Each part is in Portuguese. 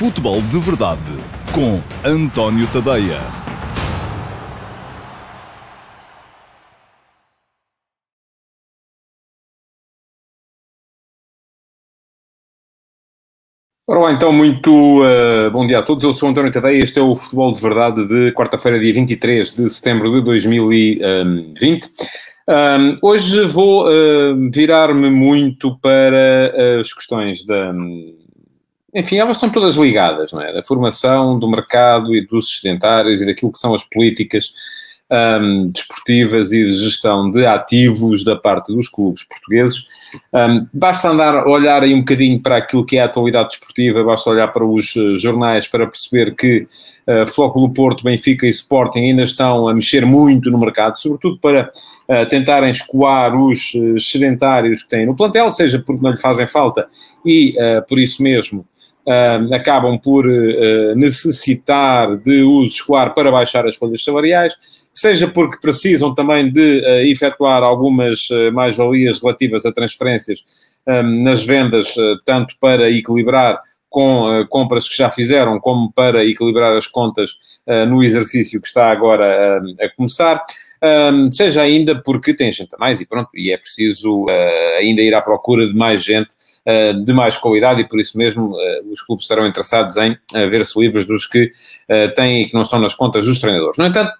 Futebol de Verdade com António Tadeia. Ora lá, então, muito uh, bom dia a todos. Eu sou António Tadeia. Este é o Futebol de Verdade de quarta-feira, dia 23 de setembro de 2020. Um, hoje vou uh, virar-me muito para as questões da. Enfim, elas estão todas ligadas, não é? Da formação, do mercado e dos sedentários e daquilo que são as políticas um, desportivas e de gestão de ativos da parte dos clubes portugueses. Um, basta andar olhar aí um bocadinho para aquilo que é a atualidade desportiva, basta olhar para os uh, jornais para perceber que uh, Flóculo Porto, Benfica e Sporting ainda estão a mexer muito no mercado, sobretudo para uh, tentarem escoar os uh, sedentários que têm no plantel, seja porque não lhe fazem falta e uh, por isso mesmo Uh, acabam por uh, necessitar de os escoar para baixar as folhas salariais, seja porque precisam também de uh, efetuar algumas mais-valias relativas a transferências nas vendas, tanto para equilibrar com compras que já fizeram, como para equilibrar as contas no exercício que está agora a começar. Um, seja ainda porque tem gente a mais e pronto, e é preciso ainda ir à procura de mais gente de mais qualidade e por isso mesmo eh, os clubes estarão interessados em eh, ver-se livres dos que têm e que não estão nas contas dos treinadores. No entanto,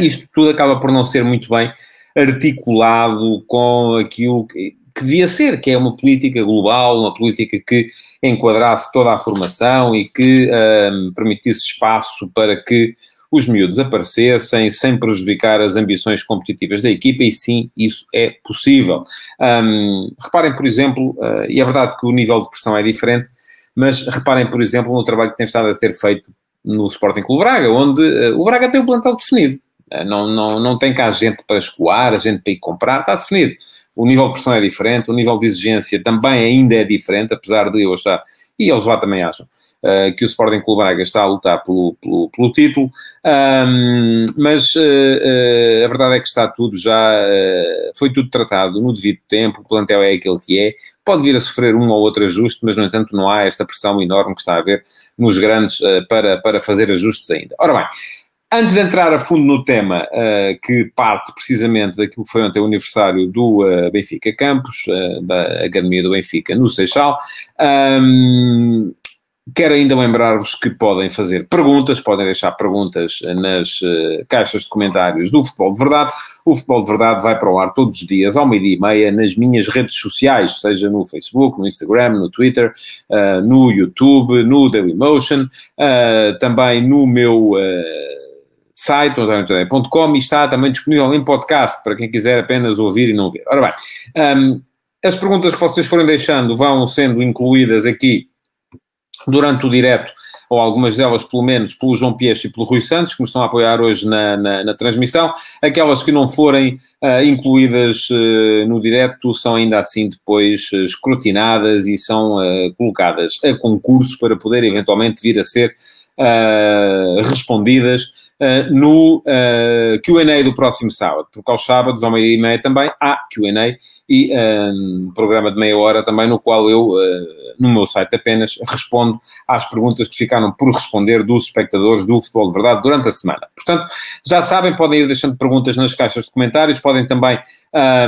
isto tudo acaba por não ser muito bem articulado com aquilo que, que devia ser, que é uma política global, uma política que enquadrasse toda a formação e que um, permitisse espaço para que os miúdos aparecessem sem prejudicar as ambições competitivas da equipa, e sim, isso é possível. Um, reparem, por exemplo, uh, e é verdade que o nível de pressão é diferente, mas reparem, por exemplo, no trabalho que tem estado a ser feito no Sporting Clube Braga, onde uh, o Braga tem o plantel definido. Uh, não, não, não tem cá gente para escoar, gente para ir comprar, está definido. O nível de pressão é diferente, o nível de exigência também ainda é diferente, apesar de eu achar, e eles lá também acham, uh, que o Sporting Clube Braga está a lutar pelo, pelo, pelo título, um, mas uh, uh, a verdade é que está tudo já, foi tudo tratado no devido tempo, o plantel é aquele que é, pode vir a sofrer um ou outro ajuste, mas no entanto não há esta pressão enorme que está a haver nos grandes para, para fazer ajustes ainda. Ora bem, Antes de entrar a fundo no tema, uh, que parte precisamente daquilo que foi ontem o aniversário do uh, Benfica Campos, uh, da Academia do Benfica no Seixal, um, Quero ainda lembrar-vos que podem fazer perguntas, podem deixar perguntas nas uh, caixas de comentários do Futebol de Verdade. O Futebol de Verdade vai para o ar todos os dias, ao meio-dia e meia, nas minhas redes sociais, seja no Facebook, no Instagram, no Twitter, uh, no YouTube, no Dailymotion, uh, também no meu site, antoniotadeia.com, e está também disponível em podcast, para quem quiser apenas ouvir e não ver. Ora bem, um, as perguntas que vocês forem deixando vão sendo incluídas aqui durante o direto, ou algumas delas pelo menos, pelo João Piecho e pelo Rui Santos, que me estão a apoiar hoje na, na, na transmissão. Aquelas que não forem uh, incluídas uh, no direto são ainda assim depois uh, escrutinadas e são colocadas a concurso para poder eventualmente vir a ser respondidas uh, no uh, eh, QA do próximo sábado, porque aos sábados, ao meio-dia e meia também, há QA e um programa de meia hora também, no qual eu, uh, no meu site apenas, respondo às perguntas que ficaram por responder dos espectadores do Futebol de Verdade durante a semana. Portanto, já sabem, podem ir deixando perguntas nas caixas de comentários, podem também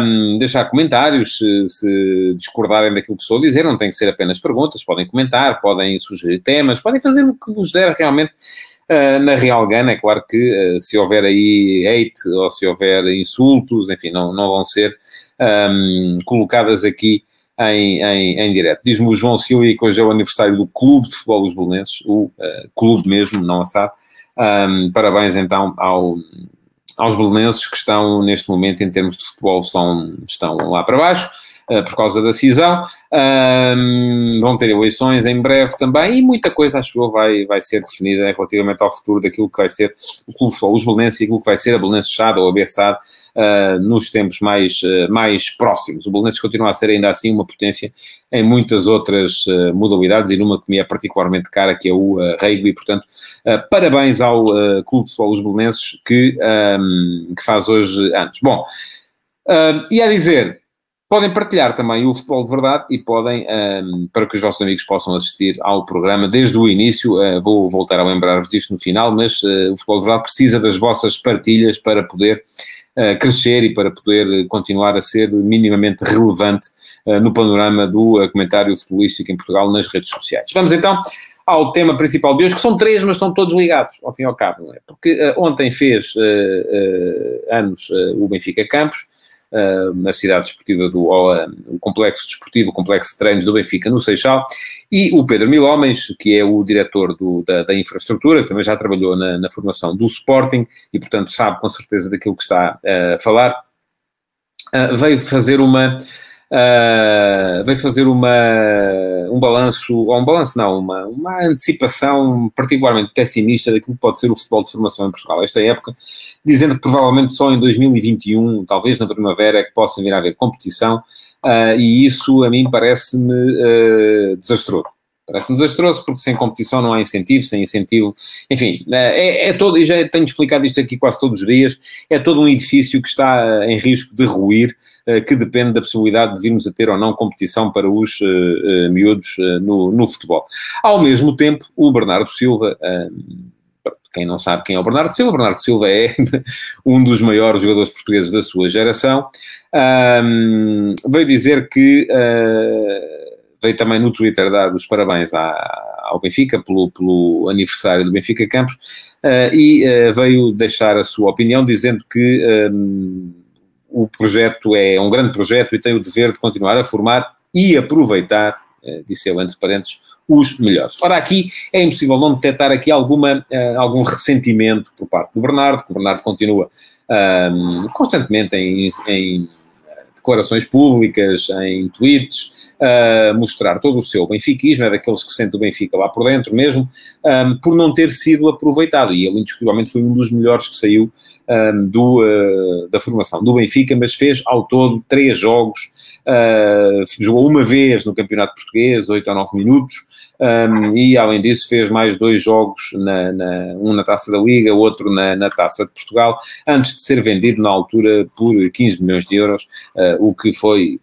um, deixar comentários se, se, discordarem daquilo que estou a dizer, não tem que ser apenas perguntas, podem comentar, podem sugerir temas, podem fazer o que vos der realmente na Real Gana, é claro que uh, se houver aí hate ou se houver insultos, enfim, não, não vão ser um, colocadas aqui em, em, em direto. Diz-me o João Silva que hoje é o aniversário do Clube de Futebol dos Belenenses, o uh, clube mesmo, não assado. Um, parabéns então ao, aos belenenses que estão neste momento em termos de futebol são, estão lá para baixo. Uh, por causa da cisão. Um, vão ter eleições em breve também e muita coisa, acho eu, vai, vai ser definida relativamente ao futuro daquilo que vai ser o Clube Os Belenenses e aquilo que vai ser a Belenenses Chada ou a Bessade uh, nos tempos mais, uh, mais próximos. O Belenenses continua a ser ainda assim uma potência em muitas outras uh, modalidades e numa que me é particularmente cara, que é o uh, rugby. Portanto, parabéns ao Clube de Futebol Os Belenenses que, um, que faz hoje anos. Bom, e a dizer Podem partilhar também o Futebol de Verdade e podem, um, para que os vossos amigos possam assistir ao programa desde o início, uh, vou voltar a lembrar-vos disto no final, mas uh, o Futebol de Verdade precisa das vossas partilhas para poder uh, crescer e para poder continuar a ser minimamente relevante no panorama do comentário futebolístico em Portugal nas redes sociais. Vamos então ao tema principal de hoje, que são três, mas estão todos ligados, ao fim e ao cabo, não é? Porque ontem fez anos o Benfica Campos, uh, na cidade desportiva do uh, o complexo desportivo, o complexo de treinos do Benfica no Seixal, e o Pedro Mil Homens, que é o diretor do, da, da, infraestrutura, que também já trabalhou na, na, formação do Sporting e, portanto, sabe com certeza daquilo que está uh, a falar, veio fazer uma uh, veio fazer uma, um balanço, ou um balanço não, uma, uma antecipação particularmente pessimista daquilo que pode ser o futebol de formação em Portugal esta época, dizendo que provavelmente só em 2021, talvez na primavera, é que possa vir a haver competição, uh, e isso a mim parece-me uh, desastroso. Parece-me desastroso porque sem competição não há incentivo, sem incentivo, enfim, é, é todo, e já tenho explicado isto aqui quase todos os dias, é todo um edifício que está em risco de ruir, eh, que depende da possibilidade de virmos a ter ou não competição para os uh, uh, miúdos uh, no, no futebol. Ao mesmo tempo, o Bernardo Silva, quem não sabe quem é o Bernardo Silva, Bernardo Silva é um dos maiores jogadores portugueses da sua geração, um, veio dizer que veio também no Twitter dar os parabéns à, ao Benfica pelo, pelo, aniversário do Benfica Campos uh, e uh, veio deixar a sua opinião dizendo que um, o projeto é um grande projeto e tem o dever de continuar a formar e aproveitar, uh, disse ele entre parênteses, os melhores. Ora, aqui é impossível não detectar aqui alguma, algum ressentimento por parte do Bernardo, que o Bernardo continua um, constantemente em, em declarações públicas, em tweets, uh, mostrar todo o seu benfiquismo, é daqueles que sente o Benfica lá por dentro mesmo, um, por não ter sido aproveitado. E ele, indiscutivelmente, foi um dos melhores que saiu um, do, uh, da formação do Benfica, mas fez ao todo três jogos. Uh, jogou uma vez no Campeonato Português, 8 ou 9 minutos, um, e além disso fez mais dois jogos, na, na, um na Taça da Liga, outro na, na, Taça de Portugal, antes de ser vendido na altura por 15 milhões de euros, uh, o que foi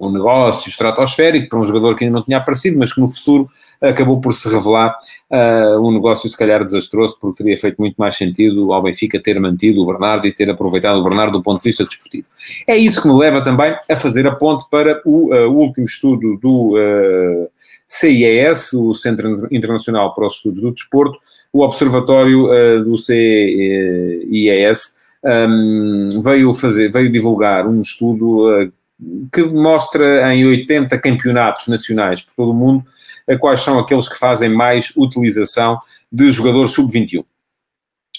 um negócio estratosférico para um jogador que ainda não tinha aparecido, mas que no futuro acabou por se revelar uh, um negócio se calhar desastroso, porque teria feito muito mais sentido ao Benfica ter mantido o Bernardo e ter aproveitado o Bernardo do ponto de vista desportivo. É isso que me leva também a fazer a ponte para o, uh, último estudo do uh, CIES, o Centro Internacional para os Estudos do Desporto, o Observatório do CIES, um, veio fazer, veio divulgar um estudo que mostra em 80 campeonatos nacionais por todo o mundo quais são aqueles que fazem mais utilização de jogadores sub-21.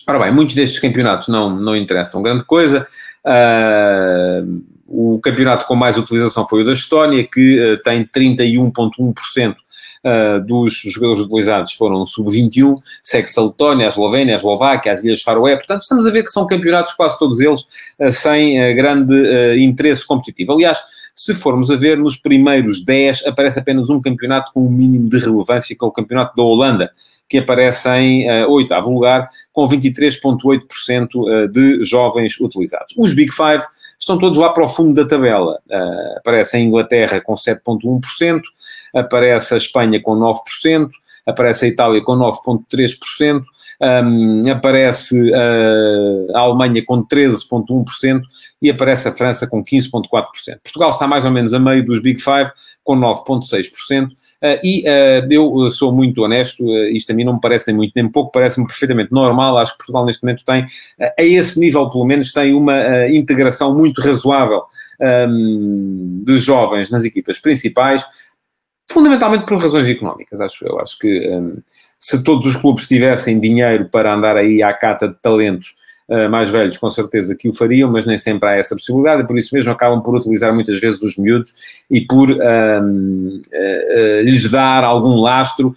Ora bem, muitos destes campeonatos não, não interessam grande coisa. Uh, o campeonato com mais utilização foi o da Estónia, que uh, tem 31,1% uh, dos jogadores utilizados foram sub-21, segue-se a Letónia, a Eslovénia, a Eslováquia, as Ilhas Faroé, portanto estamos a ver que são campeonatos quase todos eles sem grande interesse competitivo. Aliás, se formos a ver, nos primeiros 10 aparece apenas um campeonato com um mínimo de relevância, que é o campeonato da Holanda, que aparece em uh, oitavo lugar, com 23,8% de jovens utilizados. Os Big Five estão todos lá para o fundo da tabela. Uh, aparece a Inglaterra com 7,1%, aparece a Espanha com 9%, aparece a Itália com 9,3%, um, aparece a Alemanha com 13,1% e aparece a França com 15,4%. Portugal está mais ou menos a meio dos Big Five, com 9,6%. Uh, e uh, eu sou muito honesto, uh, isto a mim não me parece nem muito nem pouco, parece-me perfeitamente normal. Acho que Portugal neste momento tem, a esse nível pelo menos, tem uma integração muito razoável um, de jovens nas equipas principais fundamentalmente por razões económicas, acho eu. Acho que um, se todos os clubes tivessem dinheiro para andar aí à cata de talentos uh, mais velhos, com certeza que o fariam, mas nem sempre há essa possibilidade e por isso mesmo acabam por utilizar muitas vezes os miúdos e por uh, uh, lhes dar algum lastro,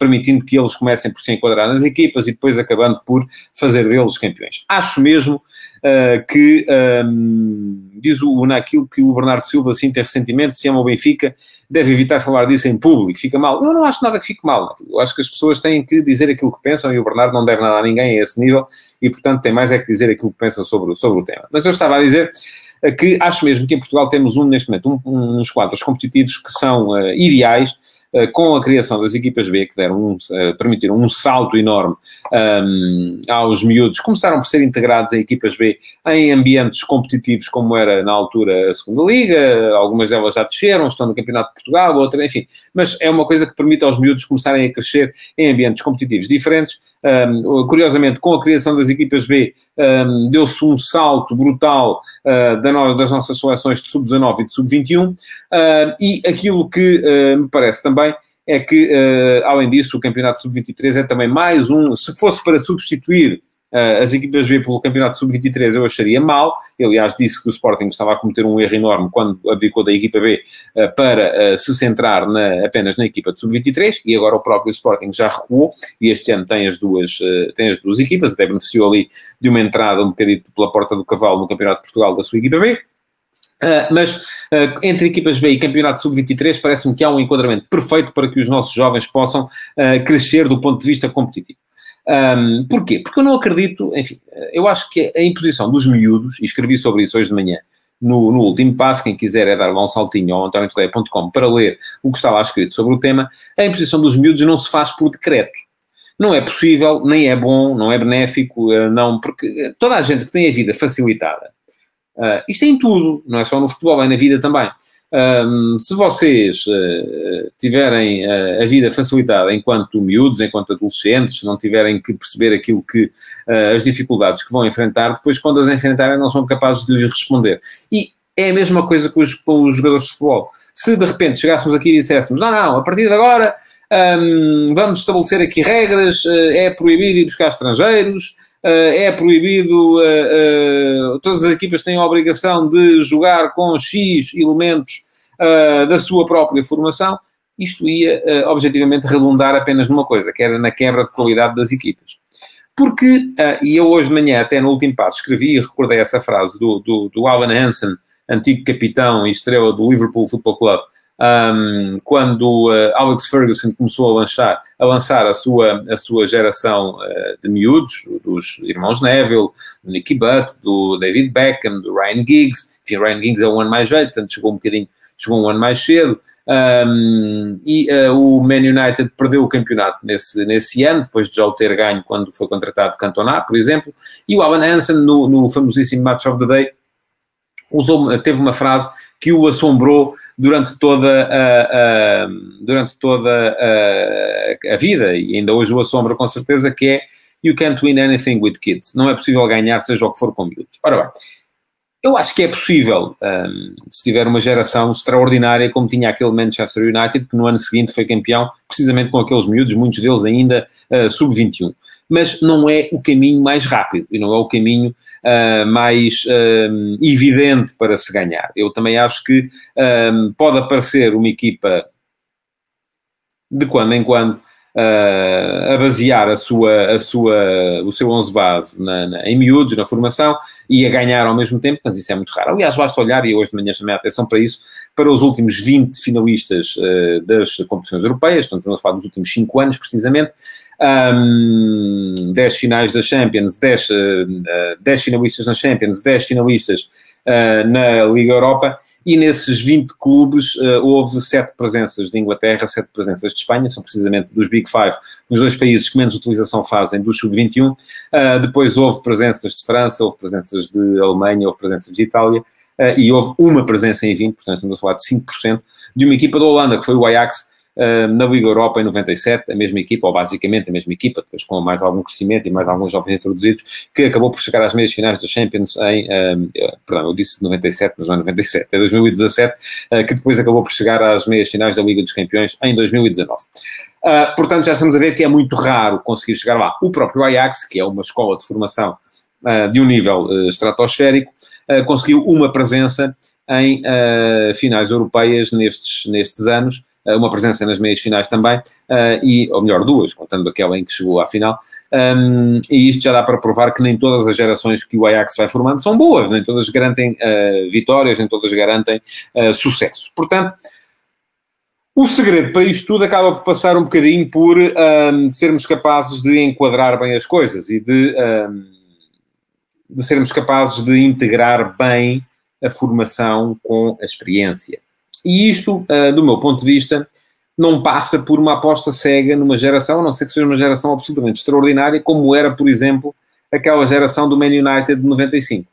permitindo que eles comecem por se enquadrar nas equipas e depois acabando por fazer deles campeões. Acho mesmo uh, que um, diz o, naquilo que o Bernardo Silva assim tem ressentimento, se ama o Benfica, deve evitar falar disso em público, fica mal. Eu não acho nada que fique mal. Eu acho que as pessoas têm que dizer aquilo que pensam e o Bernardo não deve nada a ninguém a esse nível e, portanto, tem mais é que dizer aquilo que pensa sobre, sobre o tema. Mas eu estava a dizer que acho mesmo que em Portugal temos um, neste momento, um, uns quadros competitivos que são uh, ideais eh, com a criação das equipas B, que deram um, uh, permitiram um salto enorme um, aos miúdos, começaram por ser integrados em equipas B em ambientes competitivos, como era na altura a segunda Liga, algumas delas já desceram, estão no Campeonato de Portugal, outras, enfim, mas é uma coisa que permite aos miúdos começarem a crescer em ambientes competitivos diferentes. Um, curiosamente, com a criação das equipas B, um, deu-se um salto brutal uh, das nossas seleções de sub-19 e de sub-21, uh, e aquilo que uh, me parece também é que, uh, além disso, o Campeonato Sub-23 é também mais um. Se fosse para substituir uh, as equipas B pelo Campeonato Sub-23, eu acharia mal. Eu, aliás, disse que o Sporting estava a cometer um erro enorme quando abdicou da equipa B uh, para se centrar na, apenas na equipa de Sub-23 e agora o próprio Sporting já recuou e este ano tem as duas, tem as duas equipas, até beneficiou ali de uma entrada um bocadito pela porta do cavalo no Campeonato de Portugal da sua equipa B. Uh, mas uh, entre equipas B e campeonato sub-23 parece-me que há um enquadramento perfeito para que os nossos jovens possam uh, crescer do ponto de vista competitivo. Um, porquê? Porque eu não acredito, enfim, eu acho que a imposição dos miúdos, e escrevi sobre isso hoje de manhã, no, no, último passo, quem quiser é dar lá um saltinho ao antoniotodeia.com para ler o que está lá escrito sobre o tema, a imposição dos miúdos não se faz por decreto. Não é possível, nem é bom, não é benéfico, não, porque toda a gente que tem a vida facilitada, Uh, isto é em tudo, não é só no futebol, é na vida também. Um, se vocês uh, tiverem uh, a vida facilitada enquanto miúdos, enquanto adolescentes, não tiverem que perceber aquilo que uh, as dificuldades que vão enfrentar, depois quando as enfrentarem não são capazes de lhes responder. E é a mesma coisa com os, com os jogadores de futebol. Se de repente chegássemos aqui e disséssemos, não, não, a partir de agora um, vamos estabelecer aqui regras, é proibido ir buscar estrangeiros, é proibido, eh, eh, todas as equipas têm a obrigação de jogar com X elementos da sua própria formação, isto ia objetivamente redundar apenas numa coisa, que era na quebra de qualidade das equipas. Porque, e eu hoje de manhã, até no último passo, escrevi e recordei essa frase do, do, do Alan Hansen, antigo capitão e estrela do Liverpool Football Club, um, quando uh, Alex Ferguson começou a lançar, a lançar a sua, a sua geração uh, de miúdos, dos irmãos Neville, do Nicky Butt, do David Beckham, do Ryan Giggs, enfim, Ryan Giggs é um ano mais velho, portanto chegou um bocadinho, chegou um ano mais cedo, um, e uh, o Man United perdeu o campeonato nesse, nesse ano, depois de já o ter ganho quando foi contratado Cantona, por exemplo, e o Alan Hansen, no, no famosíssimo Match of the Day, usou, teve uma frase que o assombrou durante toda a, a durante toda a, a, vida, e ainda hoje o assombra com certeza, que é You can't win anything with kids. Não é possível ganhar, seja o que for com miúdos. Ora bem, eu acho que é possível, um, se tiver uma geração extraordinária, como tinha aquele Manchester United, que no ano seguinte foi campeão, precisamente com aqueles miúdos, muitos deles ainda uh, sub-21. Mas não é o caminho mais rápido e não é o caminho uh, mais uh, evidente para se ganhar. Eu também acho que um, pode aparecer uma equipa de quando em quando uh, a basear a sua, a sua, o seu 11 base na, na, em miúdos, na formação, e a ganhar ao mesmo tempo, mas isso é muito raro. Aliás, basta olhar, e hoje de manhã chamei a atenção para isso, para os últimos 20 finalistas uh, das competições europeias, portanto, estamos a falar dos últimos 5 anos, precisamente, um, 10 finais da Champions, 10, uh, 10 finalistas na Champions, 10 finalistas uh, na Liga Europa, e nesses 20 clubes uh, houve sete presenças de Inglaterra, sete presenças de Espanha, são precisamente dos Big Five, os dois países que menos utilização fazem do Sub-21. Uh, depois houve presenças de França, houve presenças de Alemanha, houve presenças de Itália, e houve uma presença em 20, portanto estamos a falar de 5%, de uma equipa da Holanda, que foi o Ajax, na Liga Europa em 97, a mesma equipa, ou basicamente a mesma equipa, depois com mais algum crescimento e mais alguns jovens introduzidos, que acabou por chegar às meias finais da Champions em, um, perdão, eu disse 97, mas não é 97, é 2017, uh, que depois acabou por chegar às meias finais da Liga dos Campeões em 2019. Uh, portanto, já estamos a ver que é muito raro conseguir chegar lá. O próprio Ajax, que é uma escola de formação uh, de um nível estratosférico, conseguiu uma presença em finais europeias nestes, nestes anos, eh, uma presença nas meias finais também, uh, e, ou melhor, duas, contando aquela em que chegou à final. Um, e isto já dá para provar que nem todas as gerações que o Ajax vai formando são boas, nem todas garantem uh, vitórias, nem todas garantem uh, sucesso. Portanto, o segredo para isto tudo acaba por passar um bocadinho por um, sermos capazes de enquadrar bem as coisas e de, um, de sermos capazes de integrar bem a formação com a experiência. E isto, uh, do meu ponto de vista, não passa por uma aposta cega numa geração, a não ser que seja uma geração absolutamente extraordinária, como era, por exemplo, aquela geração do Man United de 95.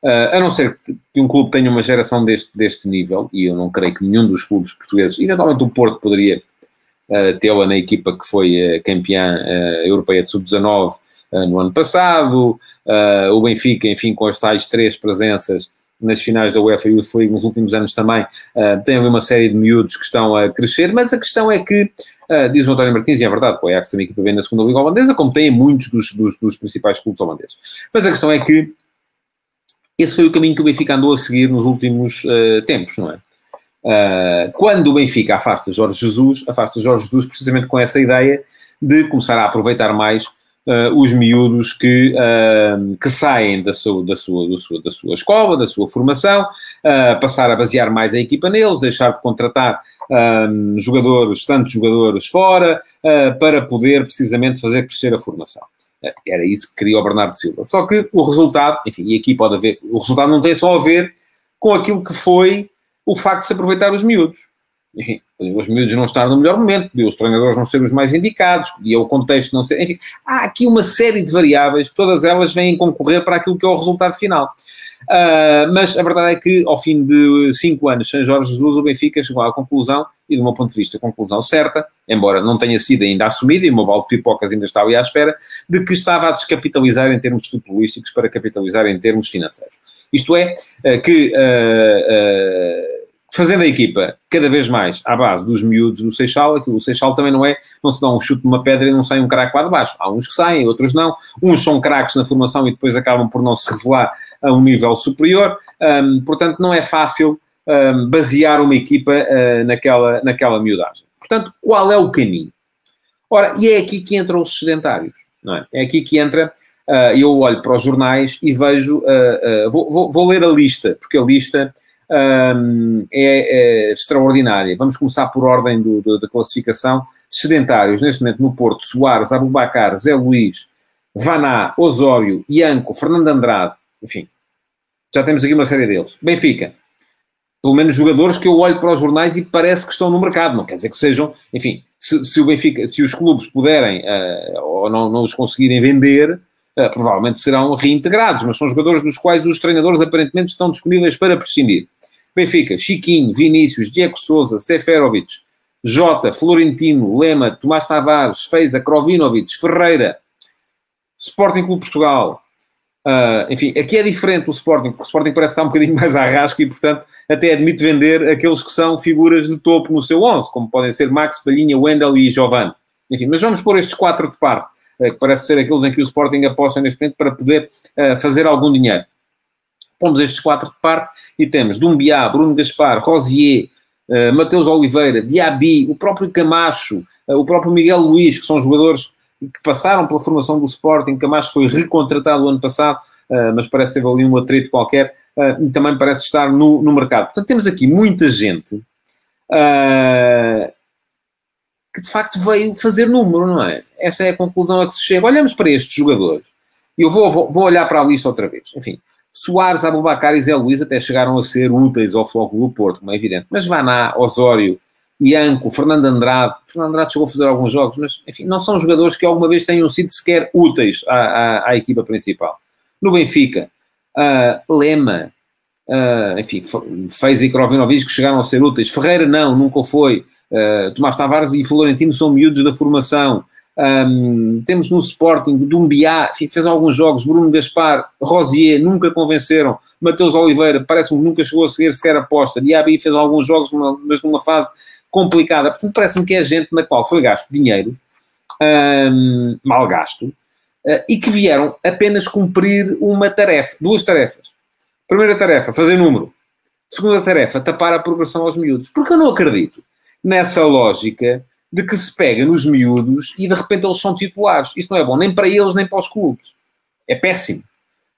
Uh, a não ser que um clube tenha uma geração deste, deste nível, e eu não creio que nenhum dos clubes portugueses, eventualmente o Porto poderia uh, tê-la na equipa que foi uh, campeã uh, europeia de sub-19 no ano passado, o Benfica, enfim, com as tais três presenças nas finais da UEFA Youth League nos últimos anos também, uh, tem havido uma série de miúdos que estão a crescer, mas a questão é que, uh, diz o António Martins, e é verdade, o Ajax é uma equipa bem na segunda liga holandesa, como tem muitos dos, dos, dos, principais clubes holandeses. Mas a questão é que esse foi o caminho que o Benfica andou a seguir nos últimos uh, tempos, não é? quando o Benfica afasta Jorge Jesus, afasta Jorge Jesus precisamente com essa ideia de começar a aproveitar mais uh, os miúdos que, uh, que saem da sua, da, sua, da, sua, da sua escola, da sua formação, uh, passar a basear mais a equipa neles, deixar de contratar jogadores, tantos jogadores fora, para poder precisamente fazer crescer a formação. Era isso que queria o Bernardo Silva. Só que o resultado, enfim, e aqui pode haver, o resultado não tem só a ver com aquilo que foi o facto de se aproveitar os miúdos enfim, os miúdos não estar no melhor momento, os treinadores não serem os mais indicados, podia o contexto não ser. Enfim, há aqui uma série de variáveis que todas elas vêm concorrer para aquilo que é o resultado final. Uh, mas a verdade é que, ao fim de cinco anos sem Jorge Jesus, o Benfica chegou à conclusão, e do meu ponto de vista, conclusão certa, embora não tenha sido ainda assumida, e o meu balde de pipocas ainda está ali à espera, de que estava a descapitalizar em termos futebolísticos para capitalizar em termos financeiros. Isto é, uh, que. Uh, fazendo a equipa cada vez mais à base dos miúdos do Seixal, aquilo do Seixal também não é, não se dá um chute numa pedra e não sai um craque lá de baixo. Há uns que saem, outros não. Uns são craques na formação e depois acabam por não se revelar a um nível superior. Um, portanto, não é fácil um, basear uma equipa uh, naquela, naquela miudagem. Portanto, qual é o caminho? Ora, e é aqui que entram os sedentários, não é? É aqui que entra... Uh, eu olho para os jornais e vejo... Uh, vou, vou, vou ler a lista, porque a lista um, é, é, extraordinária. Vamos começar por ordem do, do, da classificação. Sedentários, neste momento no Porto, Soares, Abubacar, Zé Luís, Vaná, Osório, Ianco, Fernando Andrade, enfim, já temos aqui uma série deles. Benfica, pelo menos jogadores que eu olho para os jornais e parece que estão no mercado, não quer dizer que sejam, enfim, se, se o Benfica, se os clubes puderem uh, ou não, não os conseguirem vender, uh, provavelmente serão reintegrados, mas são jogadores dos quais os treinadores aparentemente estão disponíveis para prescindir. Benfica, Chiquinho, Vinícius, Diego Souza, Seferovic, Jota, Florentino, Lema, Tomás Tavares, Feiza, Krovinovic, Ferreira, Sporting Clube Portugal. Uh, enfim, aqui é diferente o Sporting, porque o Sporting parece estar um bocadinho mais à rasca e, portanto, até admite vender aqueles que são figuras de topo no seu 11, como podem ser Max, Palhinha, Wendel e Giovanni. Enfim, mas vamos pôr estes quatro de parte. Eh, que parece ser aqueles em que o Sporting aposta neste momento para poder uh, fazer algum dinheiro. Pomos estes quatro de parte e temos Dumbiá, Bruno Gaspar, Rosier, uh, Mateus Oliveira, Diaby, o próprio Camacho, uh, o próprio Miguel Luís, que são jogadores que passaram pela formação do Sporting. Camacho foi recontratado ano passado, mas parece ter ali um atrito qualquer e também parece estar no, no mercado. Portanto, temos aqui muita gente que de facto veio fazer número, não é? Essa é a conclusão a que se chega. Olhamos para estes jogadores, e eu vou, vou, olhar para a lista outra vez. Enfim, Soares, Abubacar e Zé Luís até chegaram a ser úteis ao Futebol do Porto, como é evidente. Mas Vaná, Osório, Ianco, Fernando Andrade, Fernando Andrade chegou a fazer alguns jogos, mas enfim, não são jogadores que alguma vez tenham sido sequer úteis à, à, à equipa principal. No Benfica, uh, Lema, uh, enfim, fez e Krovinovic que chegaram a ser úteis. Ferreira não, nunca foi. Uh, Tomás Tavares e Florentino são miúdos da formação. Um, temos no Sporting, Dumbiá, fez alguns jogos, Bruno Gaspar, Rosier, nunca convenceram, Mateus Oliveira, parece-me que nunca chegou a seguir sequer aposta, Diaby fez alguns jogos, numa, mas numa fase complicada, portanto parece-me que é gente na qual foi gasto dinheiro, um, mal gasto, uh, e que vieram apenas cumprir uma tarefa, duas tarefas. Primeira tarefa, fazer número. Segunda tarefa, tapar a progressão aos miúdos. Porque eu não acredito nessa lógica de que se pega nos miúdos e de repente eles são titulares. Isso não é bom nem para eles nem para os clubes. É péssimo.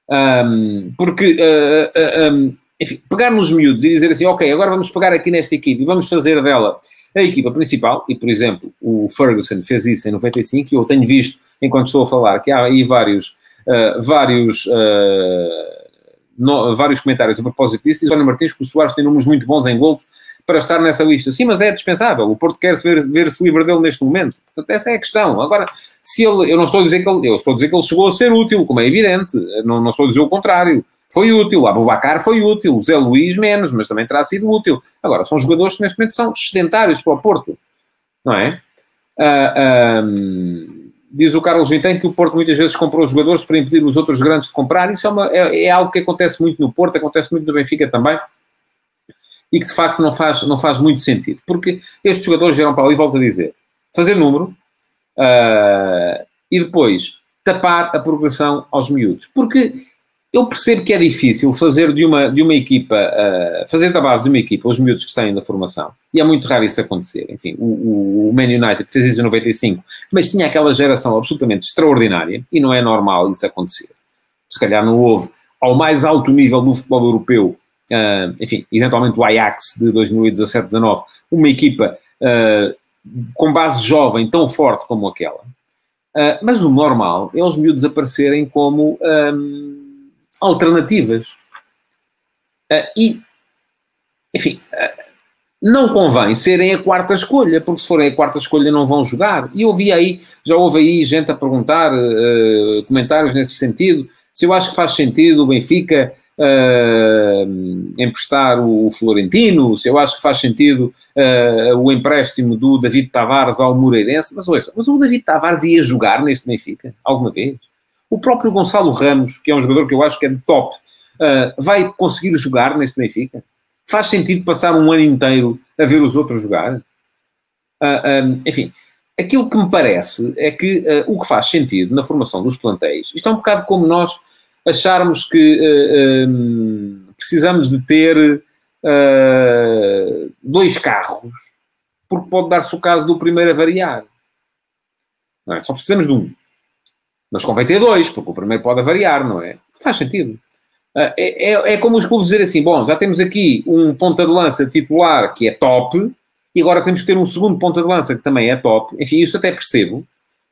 Um, porque, uh, uh, um, enfim, pegar nos miúdos e dizer assim, ok, agora vamos pegar aqui nesta equipe e vamos fazer dela a equipa principal, e por exemplo, o Ferguson fez isso em 95, e eu tenho visto, enquanto estou a falar, que há aí vários, uh, vários no, vários comentários a propósito disso, diz António Martins que o Soares tem números muito bons em golos para estar nessa lista. Sim, mas é dispensável. O Porto quer ver, ver-se livre dele neste momento. Portanto, essa é a questão. Agora, se ele, eu não estou a dizer que ele, eu estou a dizer que ele chegou a ser útil, como é evidente. Não, não estou a dizer o contrário. Foi útil. Abubacar foi útil. O Zé Luís menos, mas também terá sido útil. Agora, são jogadores que neste momento são sedentários para o Porto. Não é? Uh, diz o Carlos Vintém que o Porto muitas vezes comprou jogadores para impedir os outros grandes de comprar. Isso é, uma, é, é algo que acontece muito no Porto, acontece muito no Benfica também e que de facto não faz, não faz muito sentido. Porque estes jogadores geram para ali, volto a dizer, fazer número uh, e depois tapar a progressão aos miúdos. Porque eu percebo que é difícil fazer de uma, de uma equipa, uh, fazer da base de uma equipa os miúdos que saem da formação. E é muito raro isso acontecer. Enfim, o, o Man United fez isso em 95, mas tinha aquela geração absolutamente extraordinária e não é normal isso acontecer. Se calhar não houve, ao mais alto nível do futebol europeu, uh, enfim, eventualmente o Ajax de 2017-19, uma equipa uh, com base jovem tão forte como aquela. Uh, mas o normal é os miúdos aparecerem como um, alternativas. e, enfim, não convém serem a quarta escolha, porque se forem a quarta escolha não vão jogar. E eu ouvi aí, já houve aí gente a perguntar, comentários nesse sentido, se eu acho que faz sentido o Benfica uh, emprestar o Florentino, se eu acho que faz sentido uh, o empréstimo do David Tavares ao Moreirense, mas ouça, mas o David Tavares ia jogar neste Benfica, alguma vez? O próprio Gonçalo Ramos, que é um jogador que eu acho que é de top, uh, vai conseguir jogar neste Benfica? Faz sentido passar um ano inteiro a ver os outros jogar? Um, enfim, aquilo que me parece é que uh, o que faz sentido na formação dos plantéis, isto é um bocado como nós acharmos que um, precisamos de ter uh, dois carros, porque pode dar-se o caso do primeiro a variar. Não é? Só precisamos de um. Mas convém ter dois, porque o primeiro pode variar, não é? Faz sentido. Uh, é, é, como os clubes dizer assim: bom, já temos aqui um ponta de lança titular que é top, e agora temos que ter um segundo ponta de lança que também é top. Enfim, isso até percebo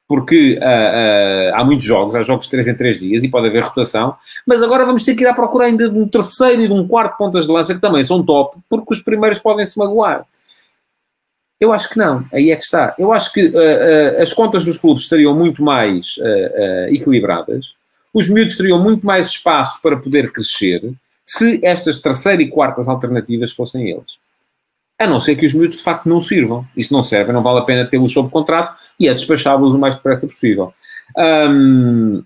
porque uh, uh, há muitos jogos, há jogos de 3 em 3 dias e pode haver rotação, mas agora vamos ter que ir à procura ainda de um terceiro e de um quarto pontas de lança que também são top, porque os primeiros podem se magoar. Eu acho que não, aí é que está. Eu acho que uh, as contas dos clubes estariam muito mais equilibradas, os miúdos teriam muito mais espaço para poder crescer se estas terceira e quartas alternativas fossem eles. A não ser que os miúdos de facto não sirvam. Se não servem, não vale a pena tê-los sob contrato e é despachá-los o mais depressa possível. Um,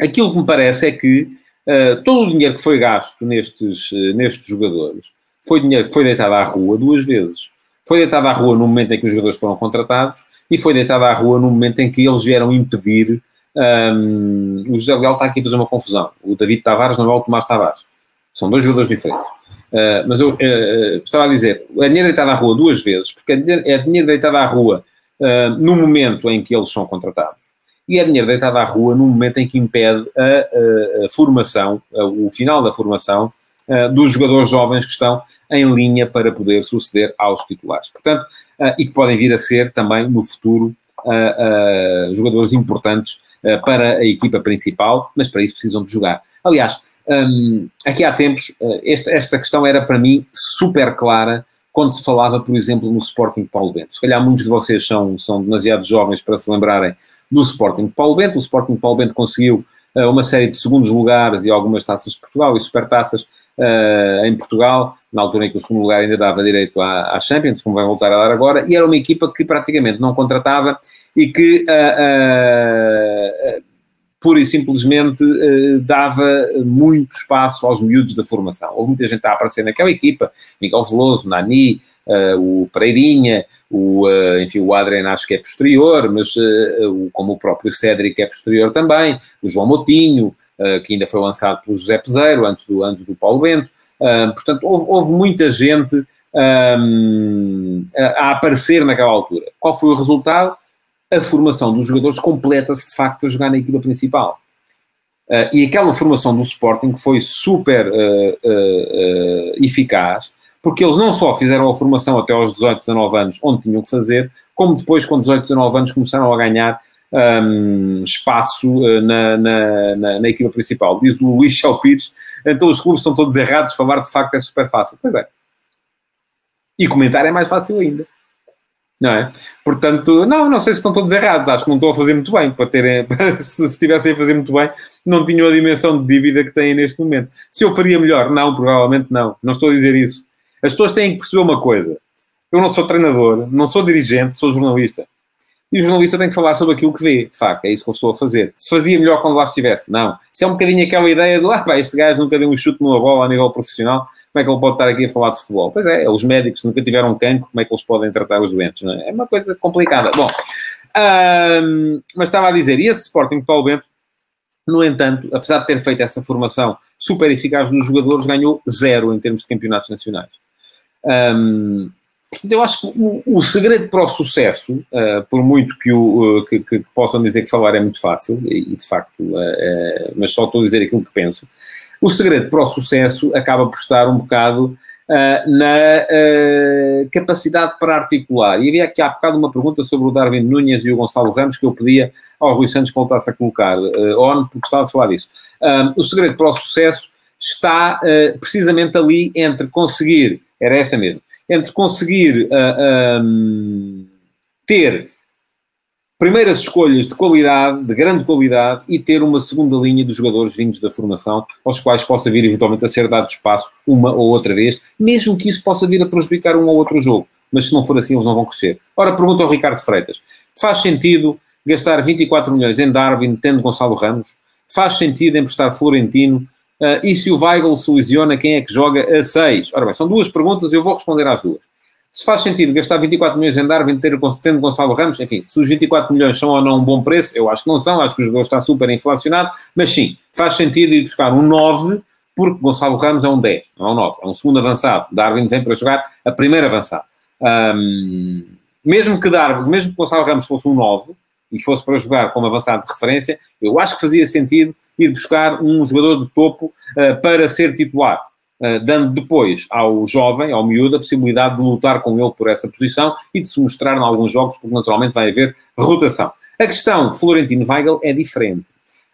aquilo que me parece é que uh, todo o dinheiro que foi gasto nestes, uh, nestes jogadores foi dinheiro que foi deitado à rua duas vezes. Foi deitado à rua no momento em que os jogadores foram contratados e foi deitado à rua no momento em que eles vieram impedir. Um, o José Leal está aqui a fazer uma confusão. O David Tavares não é o Tomás Tavares. São dois jogadores diferentes. Uh, mas eu uh, estava a dizer, é dinheiro deitado à rua duas vezes, porque é dinheiro, é deitado à rua uh, no momento em que eles são contratados e é dinheiro deitado à rua no momento em que impede a, a, a formação, a, o final da formação dos jogadores jovens que estão em linha para poder suceder aos titulares. Portanto, e que podem vir a ser também no futuro jogadores importantes para a equipa principal, mas para isso precisam de jogar. Aliás, um, aqui há tempos, uh, esta, esta questão era para mim super clara quando se falava, por exemplo, no Sporting Paulo Bento. Se calhar muitos de vocês são, são demasiado jovens para se lembrarem do Sporting Paulo Bento. O Sporting Paulo Bento conseguiu uh, uma série de segundos lugares e algumas taças de Portugal e supertaças uh, em Portugal, na altura em que o segundo lugar ainda dava direito à, à Champions, como vai voltar a dar agora, e era uma equipa que praticamente não contratava e que uh, pura e simplesmente uh, dava muito espaço aos miúdos da formação. Houve muita gente a aparecer naquela equipa, Miguel Veloso, Nani, uh, o Pereirinha, o, uh, enfim, o Adrian acho que é posterior, mas o, como o próprio Cédric é posterior também, o João Motinho, que ainda foi lançado pelo José Peseiro, antes do, antes do Paulo Bento. portanto, houve, houve, muita gente um, a, a aparecer naquela altura. Qual foi o resultado? A formação dos jogadores completa-se de facto a jogar na equipa principal. Uh, e aquela formação do Sporting foi super uh, uh, eficaz, porque eles não só fizeram a formação até aos 18, 19 anos, onde tinham que fazer, como depois, com 18, 19 anos, começaram a ganhar um, espaço na, na, na, na, equipa principal. Diz o Luís Chalpites, então os clubes estão todos errados, falar de facto é super fácil. Pois é. E comentar é mais fácil ainda. Não é? Portanto, não, não sei se estão todos errados, acho que não estão a fazer muito bem. Para terem, se estivessem a fazer muito bem, não tinham a dimensão de dívida que têm neste momento. Se eu faria melhor? Não, provavelmente não. Não estou a dizer isso. As pessoas têm que perceber uma coisa. Eu não sou treinador, não sou dirigente, sou jornalista. E o jornalista tem que falar sobre aquilo que vê. De facto, é isso que eu estou a fazer. Se fazia melhor quando lá estivesse? Não. Isso é um bocadinho aquela ideia do, ah pá, este gajo nunca deu um chute numa bola a nível profissional como é que ele pode estar aqui a falar de futebol? Pois é, os médicos nunca tiveram cancro, como é que eles podem tratar os doentes? É? é? uma coisa complicada. Bom, mas estava a dizer, e esse Sporting de Paulo Bento, no entanto, apesar de ter feito essa formação super eficaz dos jogadores, ganhou zero em termos de campeonatos nacionais. Um, portanto, eu acho que o, o, segredo para o sucesso, uh, por muito que, o, uh, que, que, possam dizer que falar é muito fácil, e, e de facto, uh, mas só estou a dizer aquilo que penso, o segredo para o sucesso acaba por estar um bocado na capacidade para articular. E havia aqui há bocado uma pergunta sobre o Darwin Nunes e o Gonçalo Ramos que eu pedia ao Rui Santos que voltasse a colocar on, porque estava a falar disso. o segredo para o sucesso está precisamente ali entre conseguir, era esta mesmo, entre conseguir um, ter primeiras escolhas de qualidade, de grande qualidade, e ter uma segunda linha de jogadores vindos da formação, aos quais possa vir eventualmente a ser dado espaço uma ou outra vez, mesmo que isso possa vir a prejudicar um ou outro jogo. Mas se não for assim, eles não vão crescer. Ora, pergunta ao Ricardo Freitas: faz sentido gastar 24 milhões em Darwin, tendo Gonçalo Ramos? Faz sentido emprestar Florentino? Uh, e se o Weigl se lesiona, quem é que joga a 6? Ora bem, são duas perguntas, eu vou responder às duas se faz sentido gastar 24 milhões em Darwin ter, tendo Gonçalo Ramos, enfim, se os 24 milhões são ou não um bom preço, eu acho que não são, acho que o jogador está super inflacionado, mas sim, faz sentido ir buscar um 9, porque Gonçalo Ramos é um 10, não é um 9, é um segundo avançado. Darwin vem para jogar a primeira avançada. Um, mesmo que Darwin, mesmo que Gonçalo Ramos fosse um 9 e fosse para jogar como avançado de referência, eu acho que fazia sentido ir buscar um jogador de topo uh, para ser titular. Eh, dando depois ao jovem, ao miúdo, a possibilidade de lutar com ele por essa posição e de se mostrar em alguns jogos, porque naturalmente vai haver rotação. A questão Florentino Weigl é diferente.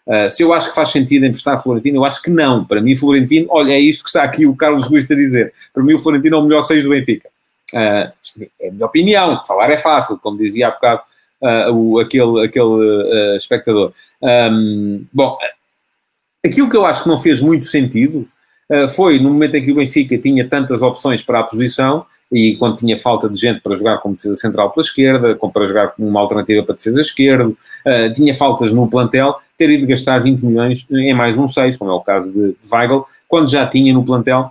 Uh, se eu acho que faz sentido emprestar Florentino, eu acho que não. Para mim, Florentino, olha, é isto que está aqui o Carlos Luís a dizer. Para mim, o Florentino é o melhor seis do Benfica. Uh, é a minha opinião. Falar é fácil, como dizia há bocado uh, o, aquele, aquele espectador. Um, bom, aquilo que eu acho que não fez muito sentido eh, foi no momento em que o Benfica tinha tantas opções para a posição e quando tinha falta de gente para jogar como defesa central pela esquerda, como para jogar como uma alternativa para defesa esquerda, uh, tinha faltas no plantel, ter ido gastar 20 milhões em mais um 6, como é o caso de, Weigl, quando já tinha no plantel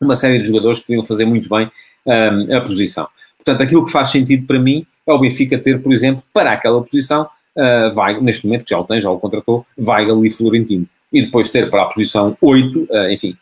uma série de jogadores que podiam fazer muito bem um, a posição. Portanto, aquilo que faz sentido para mim é o Benfica ter, por exemplo, para aquela posição, uh, neste momento que já o tem, já o contratou, Weigl e Florentino e depois ter para a posição 8, uh, enfim,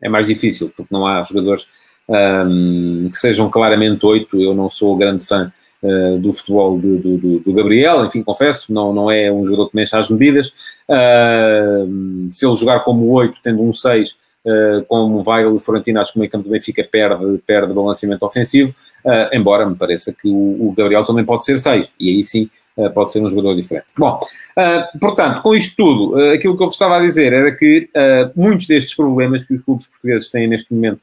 é mais difícil, porque não há jogadores um, que sejam claramente 8. Eu não sou grande fã uh, do futebol de, do, do, do, Gabriel, enfim, confesso, não, não é um jogador que mexa as medidas. Uh, se ele jogar como 8, tendo um 6, Uh, como Weigl e Florentino, acho que o meio campo do Benfica perde, perde balanceamento ofensivo, uh, embora me pareça que o, o, Gabriel também pode ser 6, e aí sim eh, pode ser um jogador diferente. Bom, uh, portanto, com isto tudo, uh, aquilo que eu vos estava a dizer era que muitos destes problemas que os clubes portugueses têm neste momento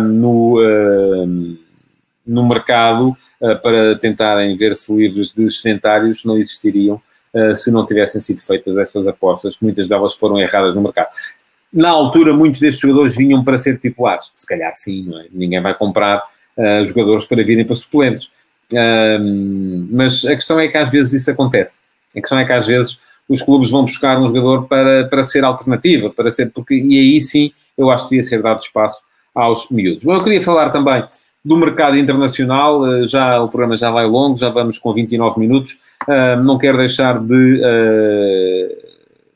no, no mercado para tentarem ver-se livres de sedentários não existiriam se não tivessem sido feitas essas apostas, que muitas delas foram erradas no mercado. Na altura, muitos destes jogadores vinham para ser titulares. Se calhar sim, não é? Ninguém vai comprar jogadores para virem para suplentes. Mas a questão é que às vezes isso acontece. A questão é que às vezes os clubes vão buscar um jogador para, para ser alternativa, para ser, porque, e aí sim eu acho que devia ser dado espaço aos miúdos. Bom, eu queria falar também do mercado internacional, eh, já o programa já vai longo, já vamos com 29 minutos, uh, não quero deixar de uh,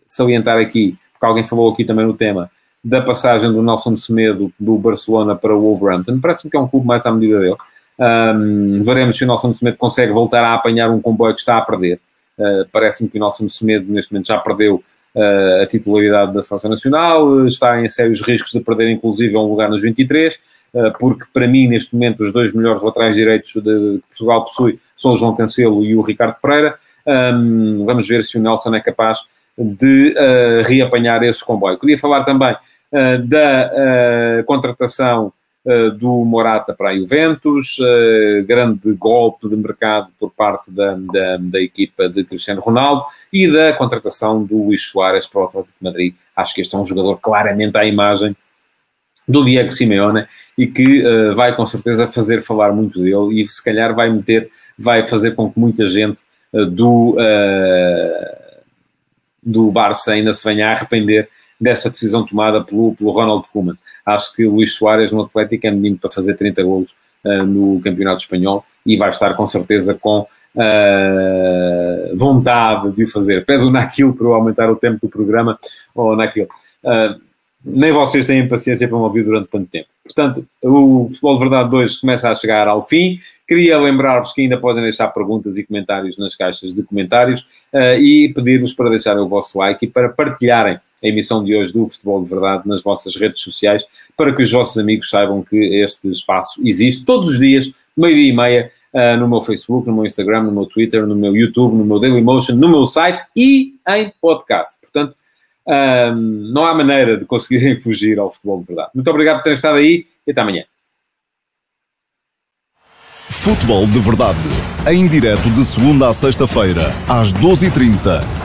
salientar aqui, porque alguém falou aqui também no tema, da passagem do Nelson Semedo do Barcelona para o Wolverhampton, parece-me que é um clube mais à medida dele, um, veremos se o Nelson Semedo consegue voltar a apanhar um comboio que está a perder. Uh, Parece-me que o Nelson Semedo neste momento já perdeu uh, a titularidade da Seleção Nacional, está em sérios riscos de perder inclusive um lugar nos 23, uh, porque para mim neste momento os dois melhores laterais direitos de, que Portugal possui são o João Cancelo e o Ricardo Pereira. Um, vamos ver se o Nelson é capaz de reapanhar esse comboio. Queria falar também uh, da uh, contratação do Morata para a Juventus, grande golpe de mercado por parte da, da, da, equipa de Cristiano Ronaldo e da contratação do Luís Soares para o Atlético de Madrid. Acho que este é um jogador claramente à imagem do Diego Simeone e que uh, vai com certeza fazer falar muito dele e se calhar vai meter, vai fazer com que muita gente uh, do, uh, do Barça ainda se venha a arrepender desta decisão tomada pelo, pelo Ronald Koeman. Acho que o Luís Soares no Atlético é menino para fazer 30 golos no Campeonato Espanhol e vai estar com certeza com vontade de o fazer. Pede naquilo para eu aumentar o tempo do programa ou naquilo nem vocês têm paciência para me ouvir durante tanto tempo. Portanto, o Futebol de Verdade 2 começa a chegar ao fim. Queria lembrar-vos que ainda podem deixar perguntas e comentários nas caixas de comentários uh, e pedir-vos para deixarem o vosso like e para partilharem a emissão de hoje do Futebol de Verdade nas vossas redes sociais para que os vossos amigos saibam que este espaço existe todos os dias, meio-dia e meia, uh, no meu Facebook, no meu Instagram, no meu Twitter, no meu YouTube, no meu Dailymotion, no meu site e em podcast. Portanto, um, não há maneira de conseguirem fugir ao futebol de verdade. Muito obrigado por terem estado aí e até amanhã. Futebol de Verdade, em direto de segunda a sexta-feira, às 12h30